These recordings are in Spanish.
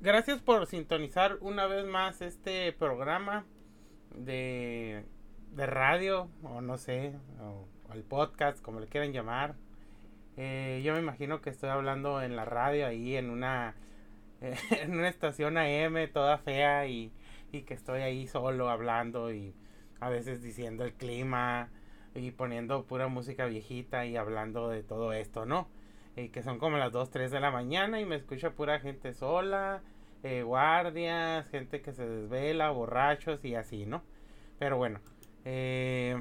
gracias por sintonizar una vez más este programa de, de radio, o no sé, o, el podcast, como le quieran llamar. Eh, yo me imagino que estoy hablando en la radio ahí en una, en una estación AM toda fea y, y que estoy ahí solo hablando y a veces diciendo el clima y poniendo pura música viejita y hablando de todo esto, ¿no? Y que son como las 2, 3 de la mañana y me escucha pura gente sola, eh, guardias, gente que se desvela, borrachos y así, ¿no? Pero bueno, eh,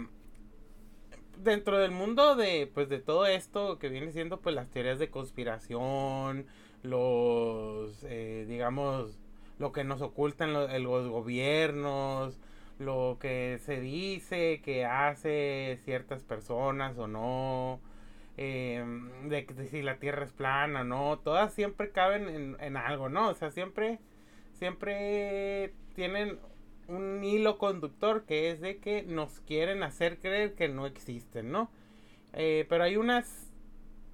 dentro del mundo de, pues, de todo esto que viene siendo, pues, las teorías de conspiración, los, eh, digamos, lo que nos ocultan los, los gobiernos, lo que se dice que hace ciertas personas o no, eh, de, que si la tierra es plana o no, todas siempre caben en, en, algo, ¿no? O sea, siempre, siempre tienen un hilo conductor que es de que nos quieren hacer creer que no existen, ¿no? Eh, pero hay unas,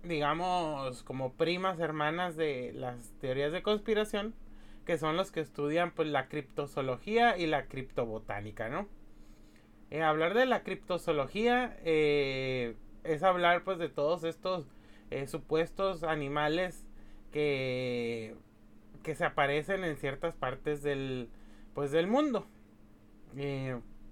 digamos, como primas hermanas de las teorías de conspiración que son los que estudian pues la criptozoología y la criptobotánica, ¿no? Eh, hablar de la criptozoología eh, es hablar pues de todos estos eh, supuestos animales que, que se aparecen en ciertas partes del pues del mundo.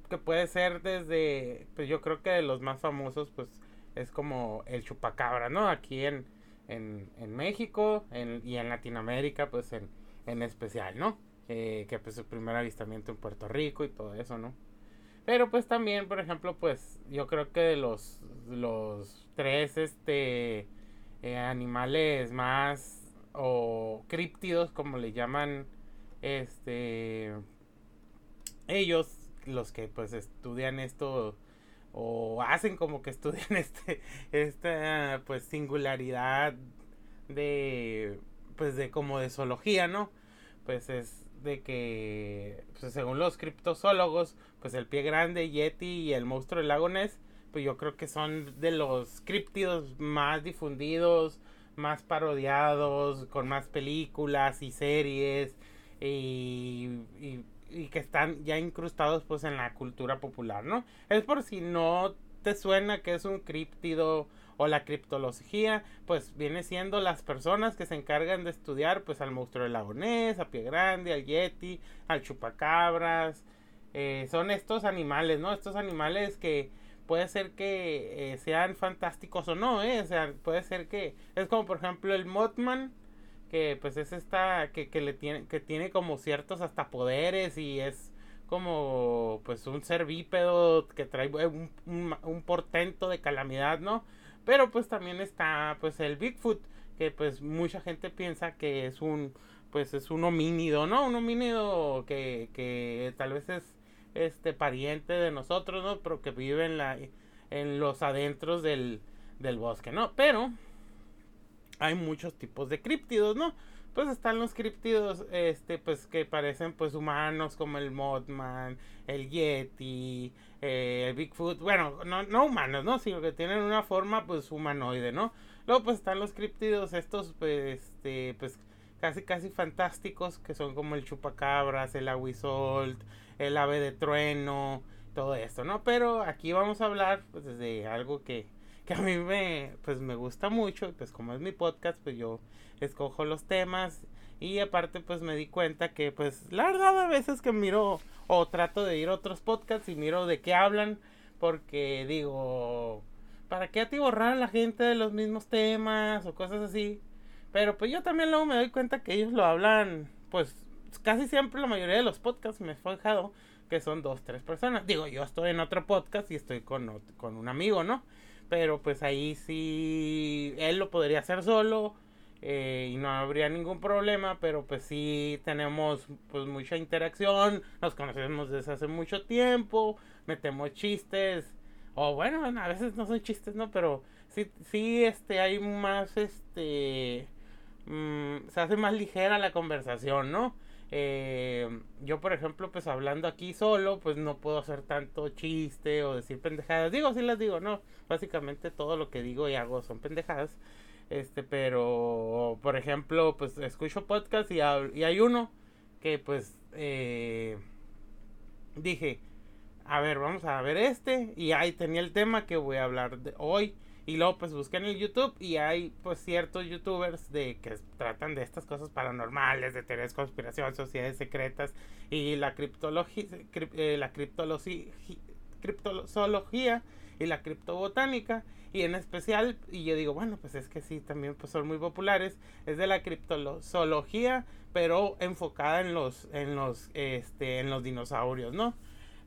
que puede ser desde, pues yo creo que de los más famosos pues es como el chupacabra, ¿no? Aquí en, en, en México y en Latinoamérica pues en, en especial, ¿no? Eh, que pues su primer avistamiento en Puerto Rico y todo eso, ¿no? Pero pues también, por ejemplo, pues yo creo que los, los tres este, eh, animales más o críptidos, como le llaman, este, ellos, los que pues estudian esto o hacen como que estudian este, esta pues singularidad de pues de como de zoología, ¿no? Pues es de que, pues según los criptozoólogos, pues el pie grande, Yeti y el monstruo del lago Ness, pues yo creo que son de los críptidos más difundidos, más parodiados, con más películas y series y, y, que están ya incrustados pues en la cultura popular, ¿no? Es por si no te suena que es un críptido o la criptología, pues viene siendo las personas que se encargan de estudiar pues al monstruo del lago Ness, a Pie Grande, al Yeti, al chupacabras, eh, son estos animales, ¿no? Estos animales que puede ser que eh, sean fantásticos o no, ¿eh? O sea, puede ser que es como por ejemplo el Mothman, que pues es esta que, que le tiene que tiene como ciertos hasta poderes y es como pues un ser bípedo que trae un, un, un portento de calamidad, ¿no? Pero pues también está pues el Bigfoot, que pues mucha gente piensa que es un pues es un homínido, ¿no? Un homínido que, que tal vez es este pariente de nosotros, ¿no? Pero que vive en la en los adentros del, del bosque, ¿no? Pero hay muchos tipos de críptidos, ¿no? Pues están los críptidos, este, pues que parecen pues humanos como el Mothman, el Yeti, eh, el Bigfoot, bueno, no, no humanos, ¿no? Sino que tienen una forma pues humanoide, ¿no? Luego pues están los críptidos estos, pues, este, pues casi casi fantásticos que son como el chupacabras, el aguisolt, el ave de trueno, todo esto, ¿no? Pero aquí vamos a hablar pues de algo que que a mí me, pues me gusta mucho, pues como es mi podcast, pues yo escojo los temas y aparte pues me di cuenta que pues la verdad a veces que miro o trato de ir a otros podcasts y miro de qué hablan porque digo, ¿para qué atiborrar a la gente de los mismos temas o cosas así? Pero pues yo también luego me doy cuenta que ellos lo hablan, pues casi siempre la mayoría de los podcasts me he fijado que son dos, tres personas. Digo, yo estoy en otro podcast y estoy con, con un amigo, ¿no? pero pues ahí sí él lo podría hacer solo eh, y no habría ningún problema, pero pues sí tenemos pues mucha interacción, nos conocemos desde hace mucho tiempo, metemos chistes, o bueno, a veces no son chistes, ¿no? Pero sí, sí, este, hay más, este, mmm, se hace más ligera la conversación, ¿no? Eh, yo, por ejemplo, pues hablando aquí solo, pues no puedo hacer tanto chiste o decir pendejadas. Digo, sí las digo, no. Básicamente todo lo que digo y hago son pendejadas. Este, pero, por ejemplo, pues escucho podcast y, hay uno que pues eh, dije, a ver, vamos a ver este. Y ahí tenía el tema que voy a hablar de hoy. Y luego pues busqué en el YouTube y hay pues ciertos youtubers de que tratan de estas cosas paranormales, de teorías de conspiración, sociedades secretas y la criptología, eh, la criptología, y la criptobotánica y en especial y yo digo bueno pues es que sí también pues son muy populares es de la criptozoología pero enfocada en los en los este en los dinosaurios no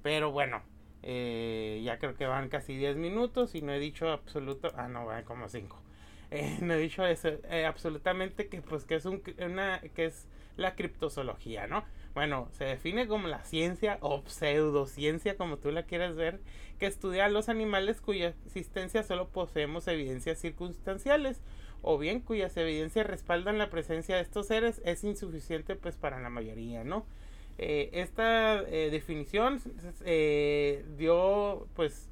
pero bueno eh, ya creo que van casi 10 minutos y no he dicho absoluto ah no van como 5 eh, no he dicho eso eh, absolutamente que pues que es un, una que es la criptozoología no bueno, se define como la ciencia o pseudociencia, como tú la quieras ver, que estudia a los animales cuya existencia solo poseemos evidencias circunstanciales, o bien cuyas evidencias respaldan la presencia de estos seres, es insuficiente pues para la mayoría, ¿no? Eh, esta eh, definición eh, dio pues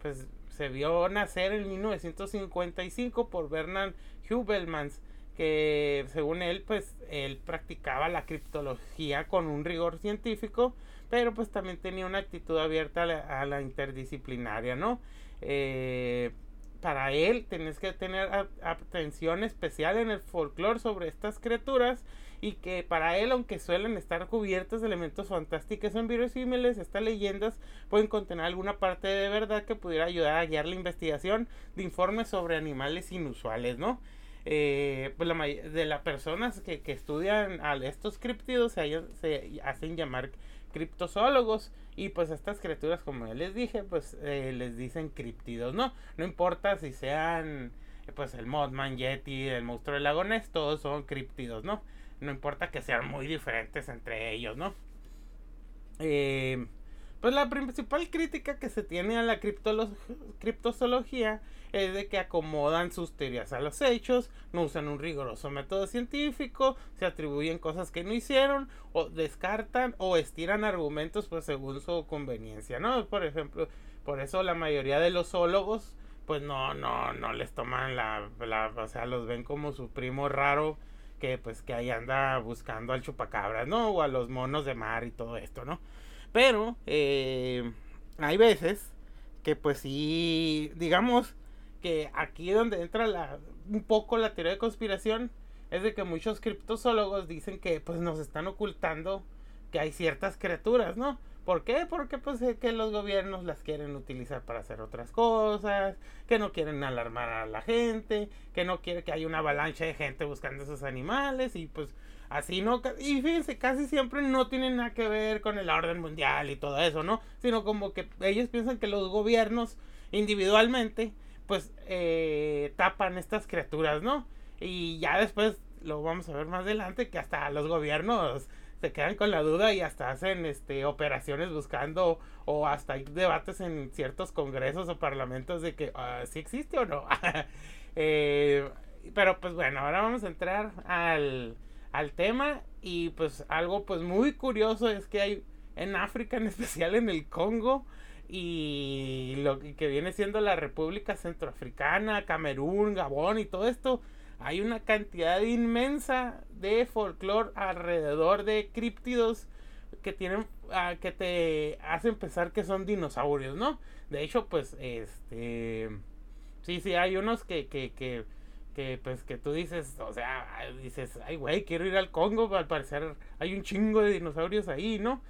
pues se vio nacer en 1955 por Bernard Hubelmans que según él, pues él practicaba la criptología con un rigor científico, pero pues también tenía una actitud abierta a la, interdisciplinaria, ¿no? Eh, para él tenés que tener atención especial en el folclore sobre estas criaturas y que para él, aunque suelen estar cubiertas de elementos fantásticos o inverosímiles, estas leyendas pueden contener alguna parte de verdad que pudiera ayudar a guiar la investigación de informes sobre animales inusuales, ¿no? Eh, pues la de las personas que, que estudian a estos criptidos se, se, hacen llamar criptozoólogos y pues estas criaturas como ya les dije pues eh, les dicen criptidos no no importa si sean pues el Mothman Yeti el monstruo del lago Ness todos son criptidos no no importa que sean muy diferentes entre ellos no eh, pues la principal crítica que se tiene a la criptozoología es de que acomodan sus teorías a los hechos, no usan un riguroso método científico, se atribuyen cosas que no hicieron, o descartan o estiran argumentos pues según su conveniencia, ¿no? Por ejemplo, por eso la mayoría de los zoólogos pues no, no, no les toman la, la, o sea, los ven como su primo raro que pues que ahí anda buscando al chupacabras, ¿no? O a los monos de mar y todo esto, ¿no? Pero eh, hay veces que pues sí, digamos que aquí donde entra la, un poco la teoría de conspiración es de que muchos criptozoólogos dicen que pues nos están ocultando que hay ciertas criaturas, ¿no? ¿Por qué? Porque pues que los gobiernos las quieren utilizar para hacer otras cosas, que no quieren alarmar a la gente, que no quiere que haya una avalancha de gente buscando esos animales y pues Así no, y fíjense, casi siempre no tienen nada que ver con el orden mundial y todo eso, ¿no? Sino como que ellos piensan que los gobiernos individualmente, pues, eh, tapan estas criaturas, ¿no? Y ya después lo vamos a ver más adelante, que hasta los gobiernos se quedan con la duda y hasta hacen este operaciones buscando o hasta hay debates en ciertos congresos o parlamentos de que ah, si existe o no. eh, pero pues bueno, ahora vamos a entrar al al tema y pues algo pues muy curioso es que hay en África, en especial en el Congo y lo que viene siendo la República Centroafricana, Camerún, Gabón y todo esto, hay una cantidad inmensa de folclore alrededor de críptidos que tienen ah, que te hacen pensar que son dinosaurios, ¿no? De hecho, pues este sí, sí hay unos que que que que pues que tú dices, o sea, dices, ay güey, quiero ir al Congo, al parecer hay un chingo de dinosaurios ahí, ¿no?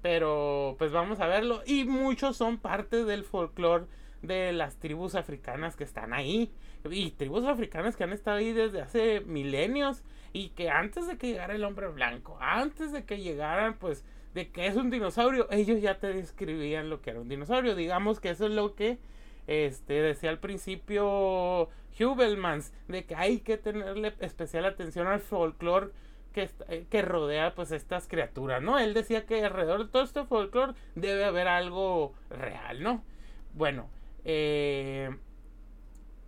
Pero pues vamos a verlo y muchos son parte del folclore de las tribus africanas que están ahí y tribus africanas que han estado ahí desde hace milenios y que antes de que llegara el hombre blanco, antes de que llegaran pues de que es un dinosaurio, ellos ya te describían lo que era un dinosaurio, digamos que eso es lo que este decía al principio Hubelmans, de que hay que tenerle especial atención al folclore que, eh, que rodea pues estas criaturas, ¿no? Él decía que alrededor de todo este folclore debe haber algo real, ¿no? Bueno, eh,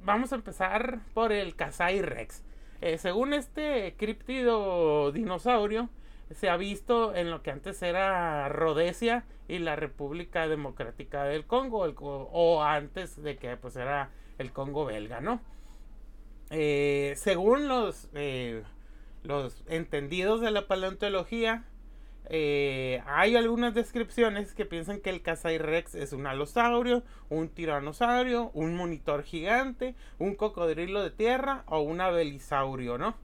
vamos a empezar por el Kasai Rex. Eh, según este críptido dinosaurio, se ha visto en lo que antes era Rhodesia y la República Democrática del Congo, o antes de que pues era el Congo belga, ¿no? Eh, según los, eh, los entendidos de la paleontología, eh, hay algunas descripciones que piensan que el Rex es un alosaurio, un tiranosaurio, un monitor gigante, un cocodrilo de tierra o un abelisaurio, ¿no?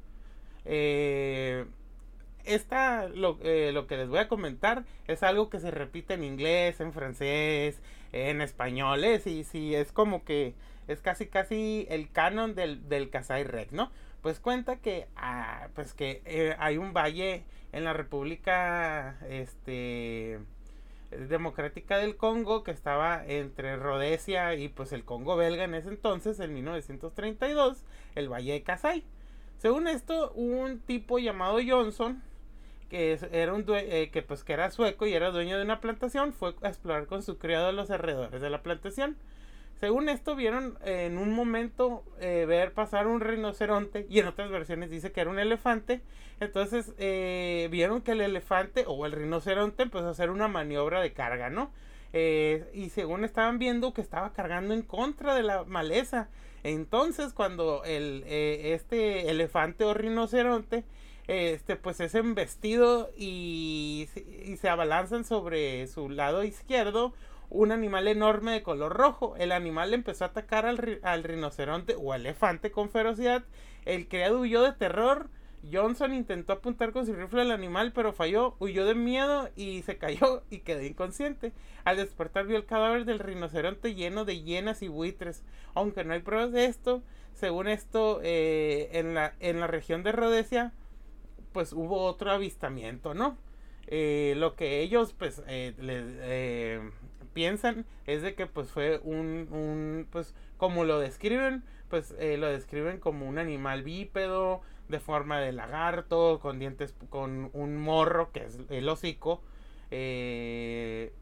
esta, lo, lo, que les voy a comentar es algo que se repite en inglés, en francés, en español, ¿eh? sí, sí, es como que es casi casi el canon del, del Rex, ¿no? Pues cuenta que, ah, pues que eh, hay un valle en la República este, Democrática del Congo que estaba entre Rhodesia y pues el Congo belga en ese entonces, en 1932, el valle de Kasai. Según esto, un tipo llamado Johnson, que era un eh, que pues que era sueco y era dueño de una plantación, fue a explorar con su criado los alrededores de la plantación. Según esto, vieron en un momento eh, ver pasar un rinoceronte y en otras versiones dice que era un elefante. Entonces eh, vieron que el elefante o el rinoceronte empezó a hacer una maniobra de carga, ¿no? Eh, y según estaban viendo que estaba cargando en contra de la maleza. Entonces cuando el, este elefante o rinoceronte este pues es embestido y, y se abalanzan sobre su lado izquierdo un animal enorme de color rojo. El animal empezó a atacar al, al rinoceronte o elefante con ferocidad. El criado huyó de terror. Johnson intentó apuntar con su rifle al animal, pero falló, huyó de miedo y se cayó y quedó inconsciente. Al despertar vio el cadáver del rinoceronte lleno de hienas y buitres. Aunque no hay pruebas de esto, según esto, eh, en, la, en la región de Rhodesia, pues hubo otro avistamiento, ¿no? Eh, lo que ellos, pues, eh, les, piensan es de que pues fue un, un pues como lo describen, pues eh, lo describen como un animal bípedo, de forma de lagarto, con dientes, con un morro que es el hocico, eh,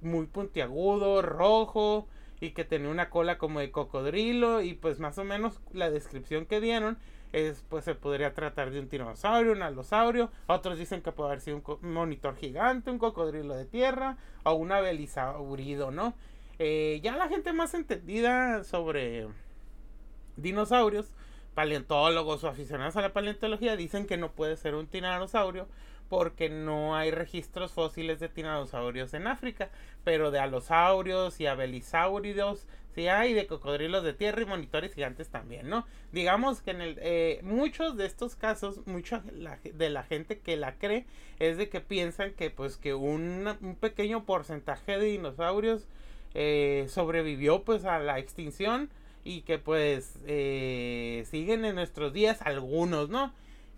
muy puntiagudo, rojo, y que tenía una cola como de cocodrilo, y pues más o menos la descripción que dieron es, pues se podría tratar de un tiranosaurio, un alosaurio. Otros dicen que puede haber sido un monitor gigante, un cocodrilo de tierra o un abelisaurido, ¿no? Eh, ya la gente más entendida sobre dinosaurios, paleontólogos o aficionados a la paleontología, dicen que no puede ser un tiranosaurio porque no hay registros fósiles de tiranosaurios en África, pero de alosaurios y abelisáuridos sí hay, de cocodrilos de tierra y monitores gigantes también, ¿no? Digamos que en el, eh, muchos de estos casos, mucha de la gente que la cree es de que piensan que pues que un, un pequeño porcentaje de dinosaurios eh, sobrevivió pues a la extinción y que pues eh, siguen en nuestros días algunos, ¿no?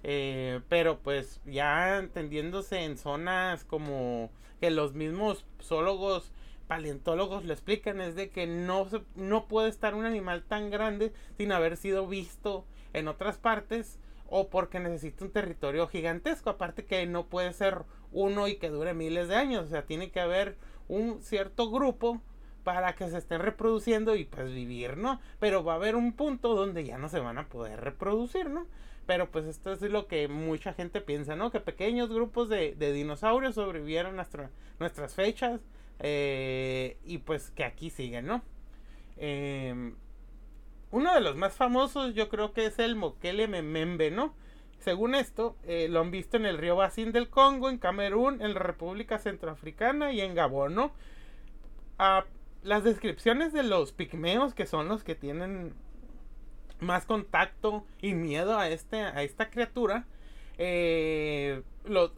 Eh, pero pues ya entendiéndose en zonas como que los mismos zoólogos paleontólogos le explican es de que no, se, no puede estar un animal tan grande sin haber sido visto en otras partes o porque necesita un territorio gigantesco, aparte que no puede ser uno y que dure miles de años, o sea, tiene que haber un cierto grupo para que se estén reproduciendo y pues vivir, ¿no? Pero va a haber un punto donde ya no se van a poder reproducir, ¿no? Pero pues esto es lo que mucha gente piensa, ¿no? Que pequeños grupos de, dinosaurios sobrevivieron nuestra, nuestras fechas eh, y pues que aquí siguen, ¿no? Em, uno de los más famosos yo creo que es el Mokele Memembe, ¿no? Según esto, eh, lo han visto en el río Bacín del Congo, en Camerún, en la República Centroafricana y en Gabón, ¿no? Ah, las descripciones de los pigmeos, que son los que tienen más contacto y miedo a, este, a esta criatura, eh,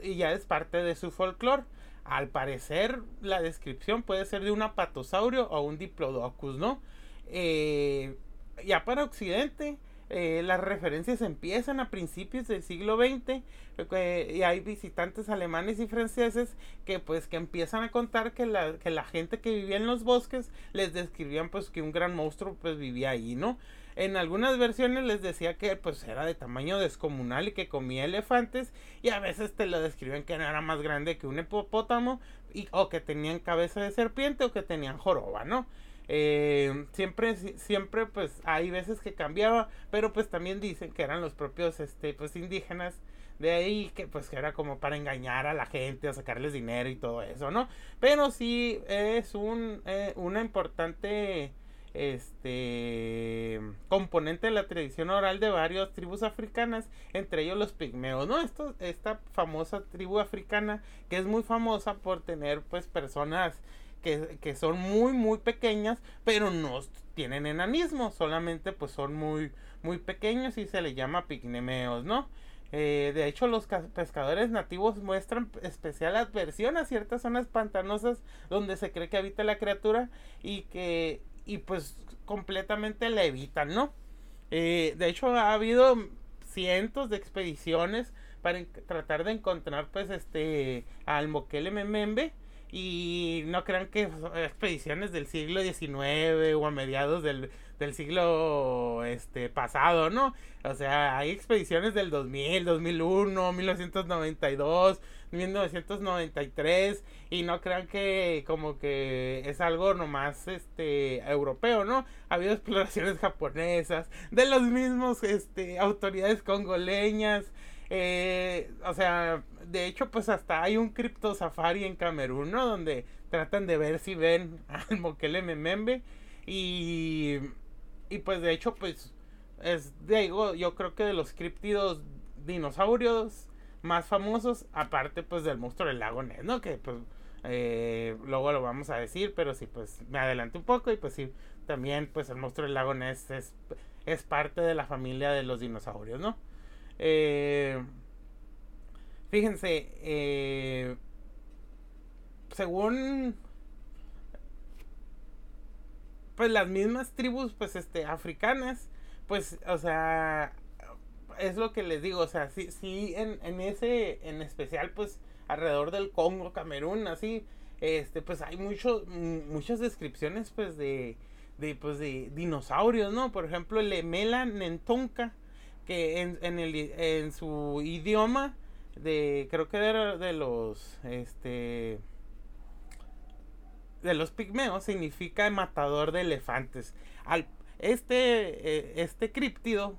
y ya es parte de su folclore. Al parecer, la descripción puede ser de un apatosaurio o un diplodocus, ¿no? Eh, ya para Occidente, eh, las referencias empiezan a principios del siglo XX y hay visitantes alemanes y franceses que pues que empiezan a contar que la, que la gente que vivía en los bosques les describían pues que un gran monstruo pues vivía ahí, ¿no? En algunas versiones les decía que pues era de tamaño descomunal y que comía elefantes y a veces te lo describen que era más grande que un hipopótamo y, o que tenían cabeza de serpiente o que tenían joroba, ¿no? Eh, siempre, siempre pues hay veces que cambiaba, pero pues también dicen que eran los propios este, pues indígenas de ahí que pues que era como para engañar a la gente, a sacarles dinero y todo eso, ¿no? Pero sí es un, eh, una importante este componente de la tradición oral de varias tribus africanas, entre ellos los pigmeos, ¿no? Esto, esta famosa tribu africana que es muy famosa por tener pues personas que, son muy muy pequeñas, pero no tienen enanismo, solamente pues son muy muy pequeños y se les llama pigmeos, ¿no? Eh, de hecho, los pescadores nativos muestran especial adversión a ciertas zonas pantanosas donde se cree que habita la criatura y que, y pues completamente la evitan, ¿no? Eh, de hecho, ha habido cientos de expediciones para tratar de encontrar, pues, este, al Moquele. Y no crean que expediciones del siglo XIX o a mediados del del siglo este pasado, ¿no? O sea, hay expediciones del 2000, 2001, 1992, 1993 y no crean que como que es algo nomás este europeo, ¿no? Ha habido exploraciones japonesas de los mismos este autoridades congoleñas eh, o sea, de hecho, pues hasta hay un cripto safari en Camerún, ¿no? Donde tratan de ver si ven al Mokele Memembe. Y y pues de hecho, pues es digo, yo creo que de los criptidos dinosaurios más famosos, aparte pues del monstruo del lago Ness, ¿no? Que pues eh, luego lo vamos a decir, pero sí, pues me adelanto un poco y pues sí, también pues el monstruo del lago Ness es, es parte de la familia de los dinosaurios, ¿no? Eh, fíjense, eh, según pues las mismas tribus, pues, este, africanas, pues, o sea, es lo que les digo, o sea, sí, sí, en, en ese, en especial, pues, alrededor del Congo, Camerún, así, este, pues, hay muchos, muchas descripciones, pues, de, de, pues, de dinosaurios, ¿no? Por ejemplo, el Emela Nentonka, que en, en, el, en su idioma, de, creo que era de los, este, de los pigmeos significa matador de elefantes. Al, este, eh, este críptido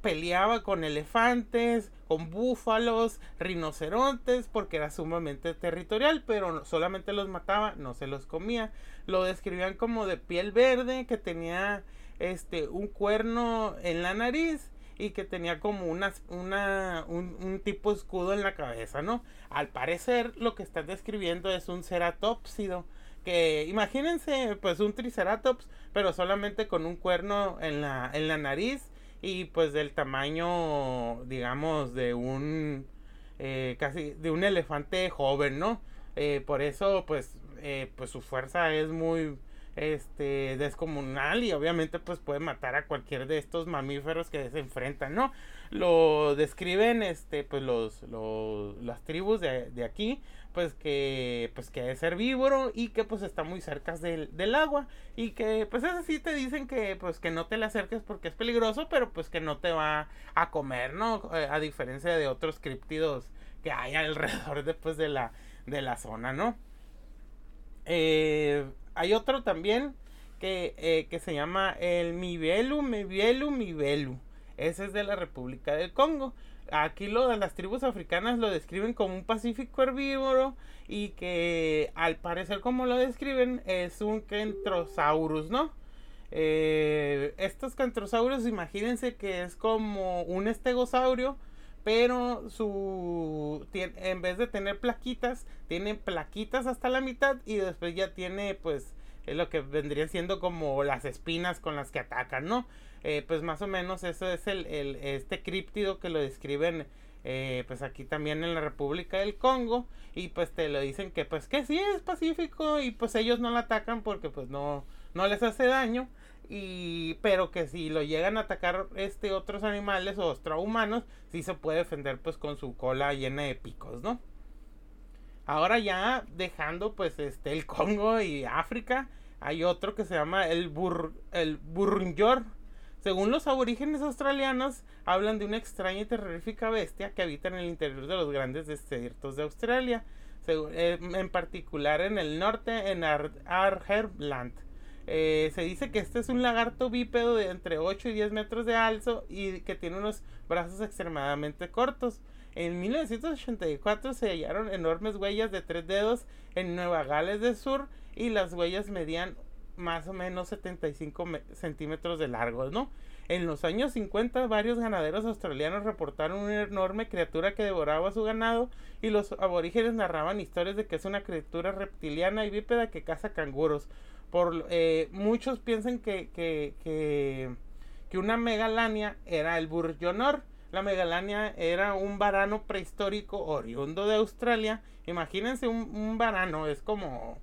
peleaba con elefantes, con búfalos, rinocerontes, porque era sumamente territorial, pero solamente los mataba, no se los comía. Lo describían como de piel verde, que tenía este un cuerno en la nariz y que tenía como una, una, un, un, tipo escudo en la cabeza, ¿no? Al parecer lo que están describiendo es un ceratópsido. Que imagínense pues un triceratops, pero solamente con un cuerno en la, en la nariz y pues del tamaño, digamos, de un, eh, casi, de un elefante joven, ¿no? Eh, por eso pues, eh, pues su fuerza es muy, este descomunal y obviamente pues puede matar a cualquier de estos mamíferos que se enfrentan, ¿no? Lo describen este pues los, los las tribus de, de, aquí pues que pues que es herbívoro y que pues está muy cerca del, del agua y que pues es así te dicen que pues que no te le acerques porque es peligroso pero pues que no te va a comer, ¿no? Eh, a diferencia de otros criptidos que hay alrededor después de la de la zona, ¿no? Eh, hay otro también que, eh, que se llama el Mibelu, Mibelu, Mibelu. Ese es de la República del Congo. Aquí lo de las tribus africanas lo describen como un pacífico herbívoro y que al parecer como lo describen es un Kentrosaurus, ¿no? Eh, estos Kentrosaurus imagínense que es como un estegosaurio, pero su en vez de tener plaquitas, tiene plaquitas hasta la mitad y después ya tiene pues es lo que vendría siendo como las espinas con las que atacan, ¿no? Eh, pues más o menos eso es el, el este críptido que lo describen eh, pues aquí también en la República del Congo y pues te lo dicen que pues que sí es pacífico y pues ellos no lo atacan porque pues no no les hace daño y pero que si lo llegan a atacar este otros animales o humanos sí se puede defender pues con su cola llena de picos no ahora ya dejando pues este el Congo y África hay otro que se llama el bur el según los aborígenes australianos hablan de una extraña y terrorífica bestia que habita en el interior de los grandes desiertos de Australia eh, en particular en el norte en Arherland eh, se dice que este es un lagarto bípedo de entre 8 y 10 metros de alto y que tiene unos brazos extremadamente cortos. En 1984 se hallaron enormes huellas de tres dedos en Nueva Gales del Sur y las huellas medían más o menos 75 centímetros de largo, ¿no? En los años 50 varios ganaderos australianos reportaron una enorme criatura que devoraba su ganado y los aborígenes narraban historias de que es una criatura reptiliana y bípeda que caza canguros. Por, eh, muchos piensan que, que, que, una megalania era el burjonor. La megalania era un varano prehistórico oriundo de Australia. Imagínense un, varano, es como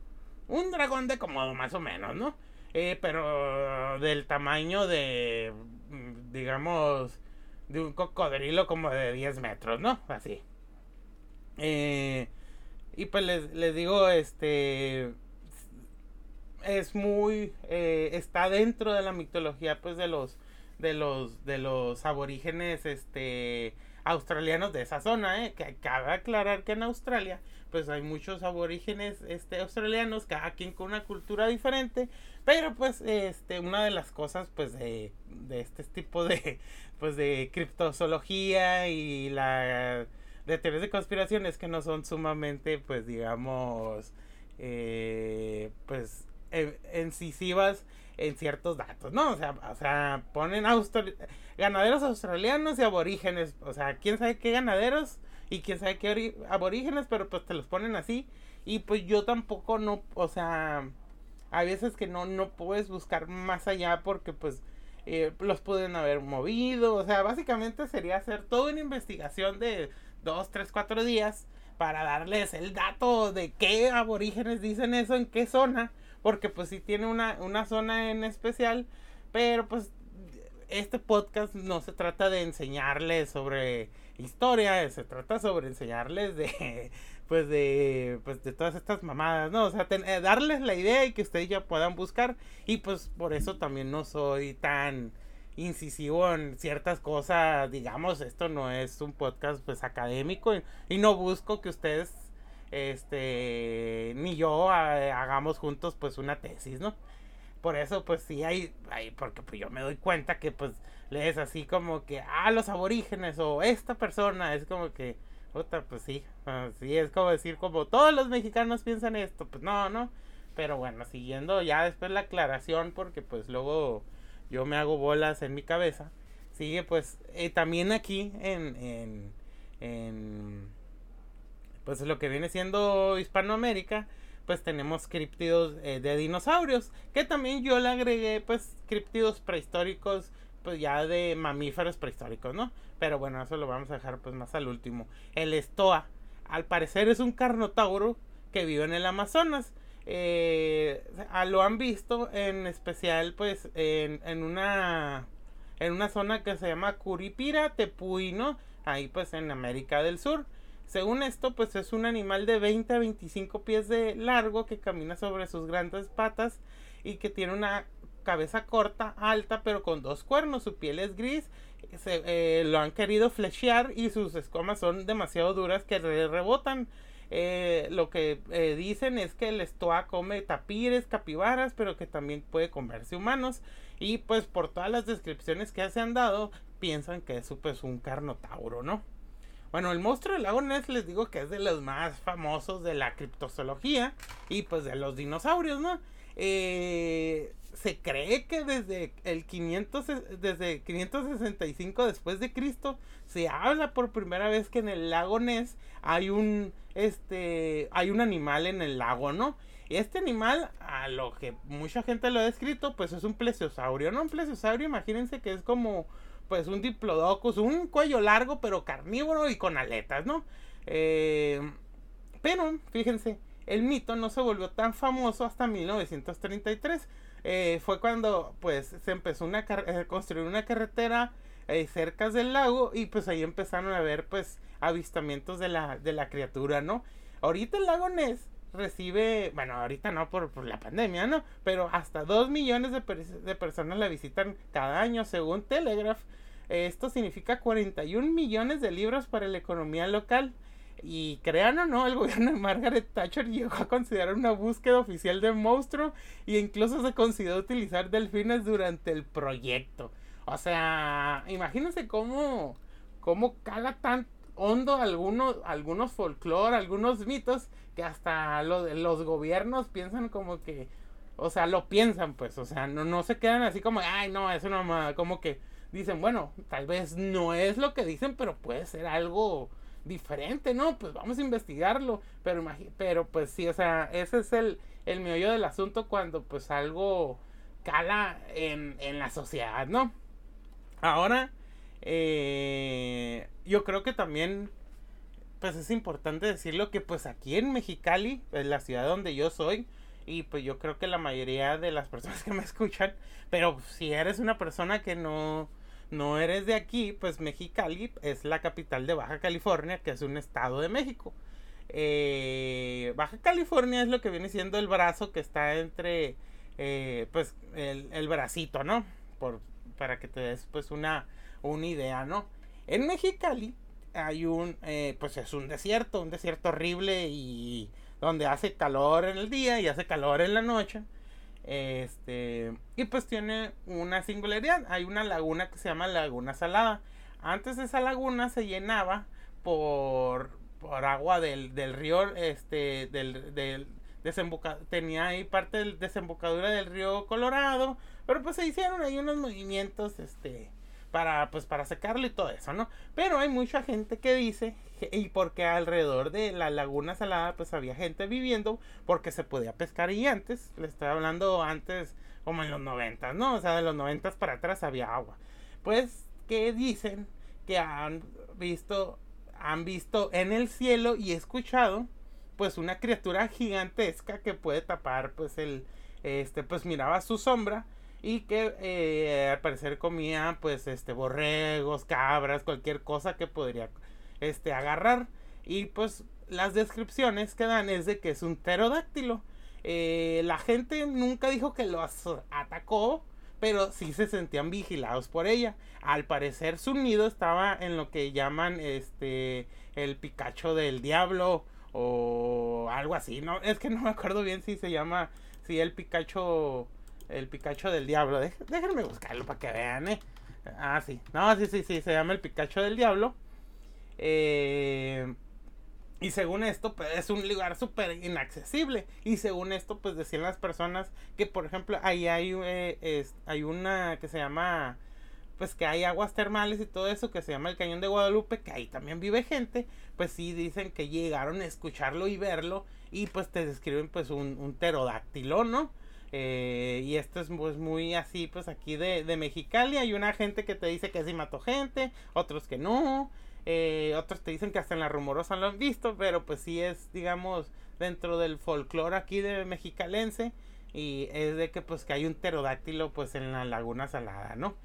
un dragón de Komodo más o menos, ¿no? Eh, pero del tamaño de, mm, digamos, de un cocodrilo como de 10 metros, ¿no? Así. Eh, y pues les, les, digo, este, es muy, eh, está dentro de la mitología, pues, de los, de los, de los aborígenes, este, australianos de esa zona, ¿eh? Que cabe aclarar que en Australia, pues hay muchos aborígenes este, australianos, cada quien con una cultura diferente, pero pues este, una de las cosas pues de, de este tipo de, pues de criptozoología y la de teorías de conspiración es que no son sumamente pues digamos eh, pues incisivas en ciertos datos, ¿no? O sea, o sea ponen ganaderos australianos y aborígenes, o sea, quién sabe qué ganaderos y quién sabe qué aborígenes, pero pues te los ponen así y pues yo tampoco no, o sea, hay veces que no no puedes buscar más allá porque pues eh, los pueden haber movido, o sea, básicamente sería hacer toda una investigación de dos, tres, cuatro días para darles el dato de qué aborígenes dicen eso, en qué zona, porque pues si tiene una, una zona en especial, pero pues este podcast no se trata de enseñarles sobre historia, se trata sobre enseñarles de pues de pues de todas estas mamadas, ¿no? O sea, eh, darles la idea y que ustedes ya puedan buscar y pues por eso también no soy tan incisivo en ciertas cosas, digamos, esto no es un podcast pues académico y no busco que ustedes este, ni yo hagamos juntos pues una tesis, ¿no? Por eso pues sí hay, hay, porque pues yo me doy cuenta que pues lees así como que, ah, los aborígenes o esta persona, es como que, otra, pues sí, sí, es como decir como todos los mexicanos piensan esto, pues no, no, pero bueno, siguiendo ya después la aclaración porque pues luego yo me hago bolas en mi cabeza, sigue pues eh, también aquí en, en, en pues lo que viene siendo Hispanoamérica, pues tenemos criptidos eh, de dinosaurios, que también yo le agregué pues criptidos prehistóricos, pues ya de mamíferos prehistóricos, ¿no? Pero bueno, eso lo vamos a dejar pues más al último. El estoa, al parecer es un carnotauro que vive en el Amazonas. Eh, lo han visto en especial pues en, una en una zona que se llama Curipira, Tepuy, ¿no? Ahí pues en América del Sur. Según esto, pues es un animal de 20 a 25 pies de largo que camina sobre sus grandes patas y que tiene una cabeza corta, alta, pero con dos cuernos. Su piel es gris. Se, eh, lo han querido flechear y sus escomas son demasiado duras que rebotan. Eh, lo que eh, dicen es que el estoa come tapires, capibaras, pero que también puede comerse humanos. Y pues por todas las descripciones que se han dado, piensan que es pues, un carnotauro, ¿no? Bueno, el monstruo del lago Ness les digo que es de los más famosos de la criptozoología y pues de los dinosaurios, ¿no? Eh, se cree que desde el 500, desde 565 después de Cristo se habla por primera vez que en el lago Ness hay un este hay un animal en el lago, ¿no? Este animal, a lo que mucha gente lo ha descrito, pues es un plesiosaurio, ¿no? Un plesiosaurio, imagínense que es como pues un diplodocus, un cuello largo pero carnívoro y con aletas, ¿no? Eh, pero, fíjense, el mito no se volvió tan famoso hasta 1933. Eh, fue cuando pues se empezó a eh, construir una carretera cerca del lago y pues ahí empezaron a ver pues avistamientos de la, de la criatura, ¿no? Ahorita el lago Ness recibe, bueno, ahorita no por, la pandemia, ¿no? Pero hasta 2 millones de, de, personas la visitan cada año, según Telegraph. Esto significa 41 millones de libras para la economía local. Y crean o no, el gobierno de Margaret Thatcher llegó a considerar una búsqueda oficial de monstruo y incluso se consideró utilizar delfines durante el proyecto. O sea, imagínense cómo, cómo cala tan hondo algunos, algunos folclore, algunos mitos que hasta lo, los gobiernos piensan como que o sea, lo piensan, pues, o sea, no, no se quedan así como, ay, no, eso no, como que dicen, bueno, tal vez no es lo que dicen, pero puede ser algo diferente, ¿no? Pues vamos a investigarlo, pero, pero pues sí, o sea, ese es el, el meollo del asunto cuando pues algo cala en, en la sociedad, ¿no? Ahora, eh, yo creo que también pues es importante decirlo que pues aquí en Mexicali, en la ciudad donde yo soy, y pues yo creo que la mayoría de las personas que me escuchan, pero si eres una persona que no, no eres de aquí, pues Mexicali es la capital de Baja California, que es un estado de México. Eh, Baja California es lo que viene siendo el brazo que está entre, eh, pues, el, el, bracito, ¿no? Por, para que te des, pues, una, una idea, ¿no? En Mexicali hay un, eh, pues es un desierto, un desierto horrible y donde hace calor en el día y hace calor en la noche. Este, y pues tiene una singularidad. Hay una laguna que se llama Laguna Salada. Antes esa laguna se llenaba por, por agua del, del río, este, del, del desemboca tenía ahí parte de desembocadura del río Colorado. Pero pues se hicieron ahí unos movimientos, este, para pues para secarlo y todo eso, ¿no? Pero hay mucha gente que dice y porque alrededor de la laguna salada pues había gente viviendo porque se podía pescar y antes, le estoy hablando antes como en los noventas, ¿no? O sea, de los noventas para atrás había agua. Pues que dicen que han visto han visto en el cielo y escuchado pues una criatura gigantesca que puede tapar pues el este pues miraba su sombra y que eh, al parecer comía pues este borregos, cabras, cualquier cosa que podría este agarrar y pues las descripciones que dan es de que es un pterodáctilo. Eh, la gente nunca dijo que los atacó, pero sí se sentían vigilados por ella. Al parecer su nido estaba en lo que llaman este el picacho del diablo o algo así, no es que no me acuerdo bien si se llama si el picacho el Pikachu del Diablo. déjenme buscarlo para que vean, ¿eh? Ah, sí. No, sí, sí, sí. Se llama el Pikachu del Diablo. Eh, y según esto, pues es un lugar súper inaccesible. Y según esto, pues decían las personas que, por ejemplo, ahí hay, eh, una que se llama, pues que hay aguas termales y todo eso, que se llama el Cañón de Guadalupe, que ahí también vive gente. Pues sí, dicen que llegaron a escucharlo y verlo. Y pues te describen pues un, un pterodáctilo, ¿no? Eh, y esto es pues, muy así, pues aquí de, de, Mexicali. Hay una gente que te dice que sí mató gente, otros que no. Eh, otros te dicen que hasta en la rumorosa lo han visto, pero pues sí es, digamos, dentro del folclore aquí de mexicalense. Y es de que pues que hay un pterodáctilo pues en la laguna salada, ¿no?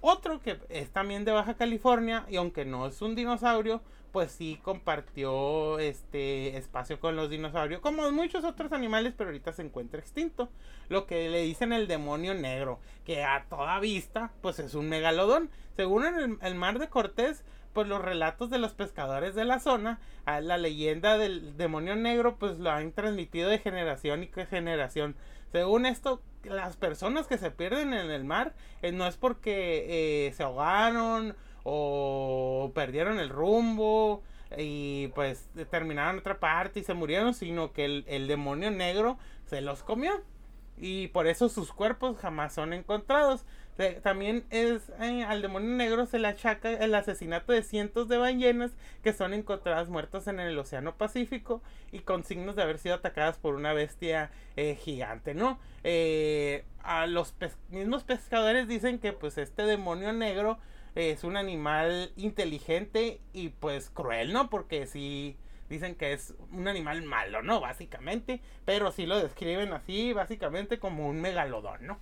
Otro que es también de Baja California y aunque no es un dinosaurio, pues sí compartió este espacio con los dinosaurios, como muchos otros animales, pero ahorita se encuentra extinto. Lo que le dicen el demonio negro, que a toda vista, pues es un megalodón. Según en el, mar de Cortés, pues los relatos de los pescadores de la zona, la leyenda del demonio negro, pues lo han transmitido de generación y generación. Según esto, las personas que se pierden en el mar eh, no es porque eh, se ahogaron o perdieron el rumbo y pues terminaron otra parte y se murieron, sino que el, demonio negro se los comió y por eso sus cuerpos jamás son encontrados. También es eh, al demonio negro se le achaca el asesinato de cientos de ballenas que son encontradas muertas en el Océano Pacífico y con signos de haber sido atacadas por una bestia eh, gigante, ¿no? Eh, a los mismos pescadores dicen que pues este demonio negro es un animal inteligente y pues cruel, ¿no? Porque sí dicen que es un animal malo, ¿no? Básicamente, pero sí lo describen así, básicamente como un megalodón, ¿no?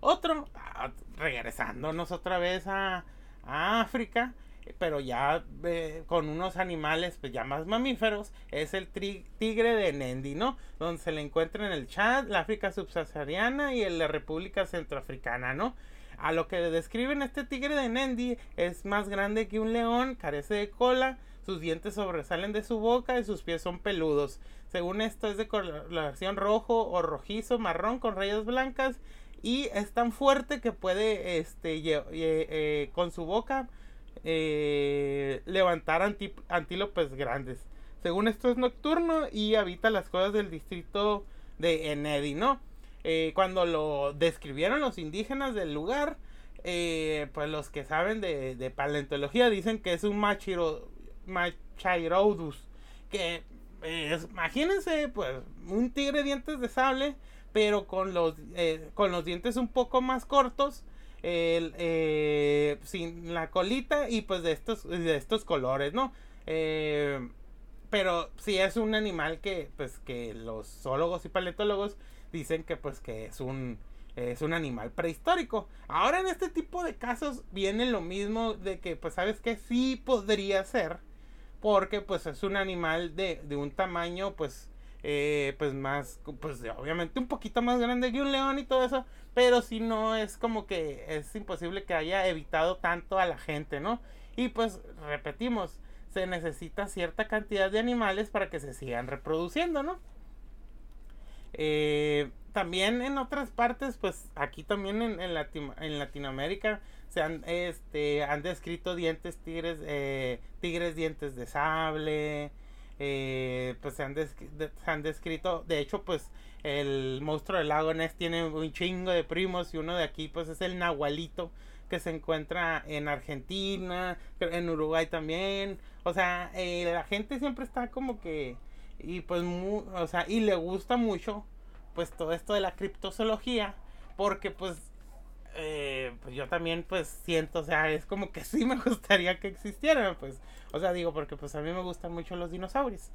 Otro, ah, regresándonos otra vez a, África, pero ya eh, con unos animales pues ya más mamíferos, es el tigre de Nendi, ¿no? Donde se le encuentra en el Chad, la África subsahariana y en la República Centroafricana, ¿no? A lo que describen este tigre de Nendi es más grande que un león, carece de cola, sus dientes sobresalen de su boca y sus pies son peludos. Según esto es de coloración rojo o rojizo, marrón con rayas blancas y es tan fuerte que puede este, eh, con su boca eh, levantar antílopes grandes. Según esto es nocturno y habita las cuevas del distrito de Enedi, ¿no? Eh, cuando lo describieron los indígenas del lugar, eh, pues los que saben de, paleontología dicen que es un machiro, Machairodus, que imagínense, pues, un tigre dientes de sable, pero con los, eh, con los dientes un poco más cortos, sin la colita y pues de estos, de estos colores, ¿no? pero sí es un animal que, pues, que los zoólogos y paleontólogos dicen que pues que es un es un animal prehistórico. Ahora en este tipo de casos viene lo mismo de que pues sabes que sí podría ser porque pues es un animal de, de un tamaño pues eh, pues más pues obviamente un poquito más grande que un león y todo eso pero si no es como que es imposible que haya evitado tanto a la gente no y pues repetimos se necesita cierta cantidad de animales para que se sigan reproduciendo no eh, también en otras partes, pues aquí también en, en, en Latinoamérica se han, este, han descrito dientes tigres, eh, tigres dientes de sable, eh, pues se han, han, descrito, de hecho pues el monstruo del lago Ness tiene un chingo de primos y uno de aquí pues es el nahualito que se encuentra en Argentina, en Uruguay también, o sea, la gente siempre está como que y pues, o sea, y le gusta mucho, pues todo esto de la criptozoología, porque pues, eh, pues yo también pues siento, o sea, es como que sí me gustaría que existieran, pues, o sea, digo, porque pues a mí me gustan mucho los dinosaurios,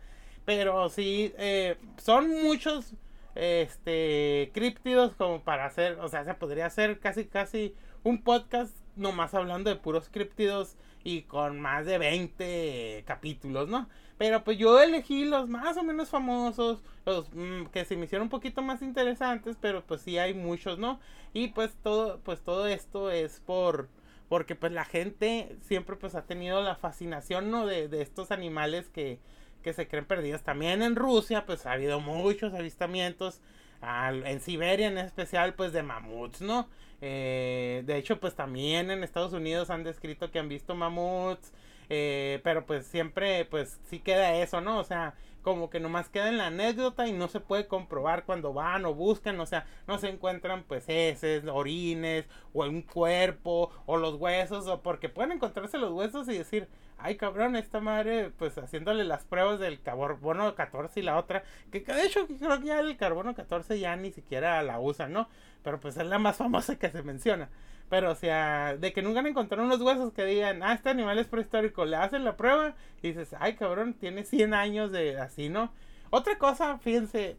pero sí, eh, son muchos, este, críptidos como para hacer, o sea, se podría hacer casi, casi un podcast nomás hablando de puros críptidos y con más de 20 capítulos, ¿no? Pero pues yo elegí los más o menos famosos, los mm, que se me hicieron un poquito más interesantes, pero pues sí hay muchos, ¿no? Y pues todo, pues todo esto es por, porque pues la gente siempre pues ha tenido la fascinación, ¿no? De, de estos animales que, que se creen perdidos. También en Rusia pues ha habido muchos avistamientos, en Siberia en especial pues de mamuts, ¿no? Eh, de hecho pues también en Estados Unidos han descrito que han visto mamuts. Eh, pero pues siempre, pues sí queda eso, ¿no? O sea, como que nomás queda en la anécdota y no se puede comprobar cuando van o buscan, o sea, no se encuentran pues heces, orines, o un cuerpo, o los huesos, o porque pueden encontrarse los huesos y decir, ay cabrón, esta madre, pues haciéndole las pruebas del carbono 14 y la otra, que de hecho creo que ya el carbono 14 ya ni siquiera la usan, ¿no? Pero pues es la más famosa que se menciona. Pero, o sea, de que nunca han encontrado unos huesos que digan, ah, este animal es prehistórico, le hacen la prueba y dices, ay, cabrón, tiene 100 años de así, ¿no? Otra cosa, fíjense,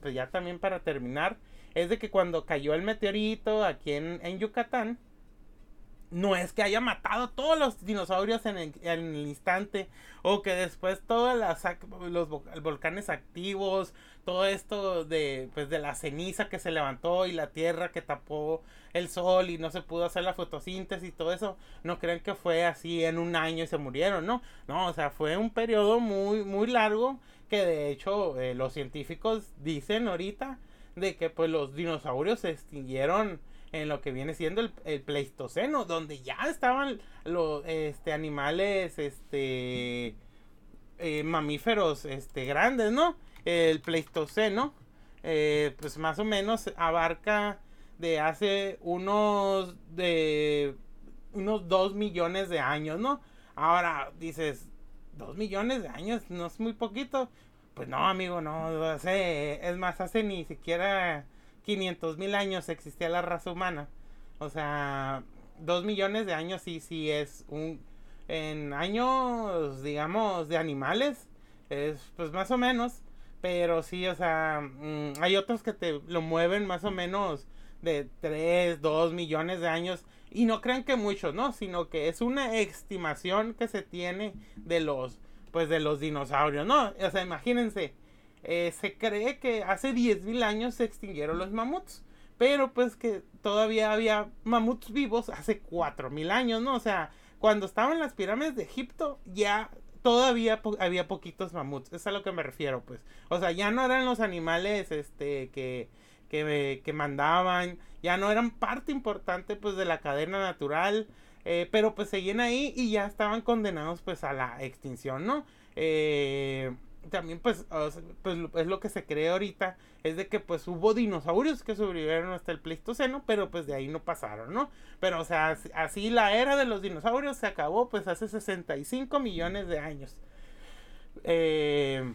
pues ya también para terminar, es de que cuando cayó el meteorito aquí en, en Yucatán, no es que haya matado a todos los dinosaurios en el, instante o que después todos los volcanes activos todo esto de pues de la ceniza que se levantó y la tierra que tapó el sol y no se pudo hacer la fotosíntesis y todo eso no creen que fue así en un año y se murieron no no o sea fue un periodo muy muy largo que de hecho eh, los científicos dicen ahorita de que pues los dinosaurios se extinguieron en lo que viene siendo el, Pleistoceno, donde ya estaban los este, animales este, eh, mamíferos este, grandes, ¿no? El Pleistoceno, eh, pues más o menos abarca de hace unos de unos 2 millones de años, ¿no? Ahora dices, 2 millones de años no es muy poquito. Pues no, amigo, no, hace, es más, hace ni siquiera 500 mil años existía la raza humana. O sea, 2 millones de años sí, sí es un... En años, digamos, de animales, es pues más o menos. Pero sí, o sea, mm, hay otros que te lo mueven más o menos de 3, 2 millones de años. Y no crean que muchos, ¿no? Sino que es una estimación que se tiene de los, pues de los dinosaurios, ¿no? O sea, imagínense, eh, se cree que hace 10.000 años se extinguieron los mamuts. Pero pues que todavía había mamuts vivos hace 4.000 años, ¿no? O sea, cuando estaban las pirámides de Egipto ya todavía había poquitos mamuts. Es a lo que me refiero, pues. O sea, ya no eran los animales este, que, que, que mandaban. Ya no eran parte importante pues de la cadena natural. Eh, pero pues seguían ahí y ya estaban condenados pues a la extinción, ¿no? Eh, también pues, pues es lo que se cree ahorita, es de que pues hubo dinosaurios que sobrevivieron hasta el Pleistoceno, pero pues de ahí no pasaron, ¿no? Pero o sea, así la era de los dinosaurios se acabó pues hace 65 millones de años. Eh,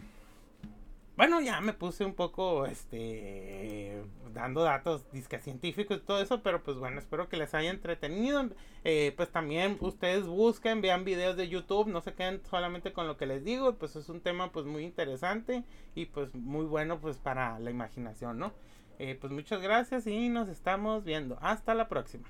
bueno, ya me puse un poco, este, dando datos disque científicos y todo eso, pero pues bueno, espero que les haya entretenido. Eh, pues también ustedes busquen, vean videos de YouTube, no se queden solamente con lo que les digo, pues es un tema pues muy interesante y pues muy bueno pues para la imaginación, ¿no? Eh, pues muchas gracias y nos estamos viendo. Hasta la próxima.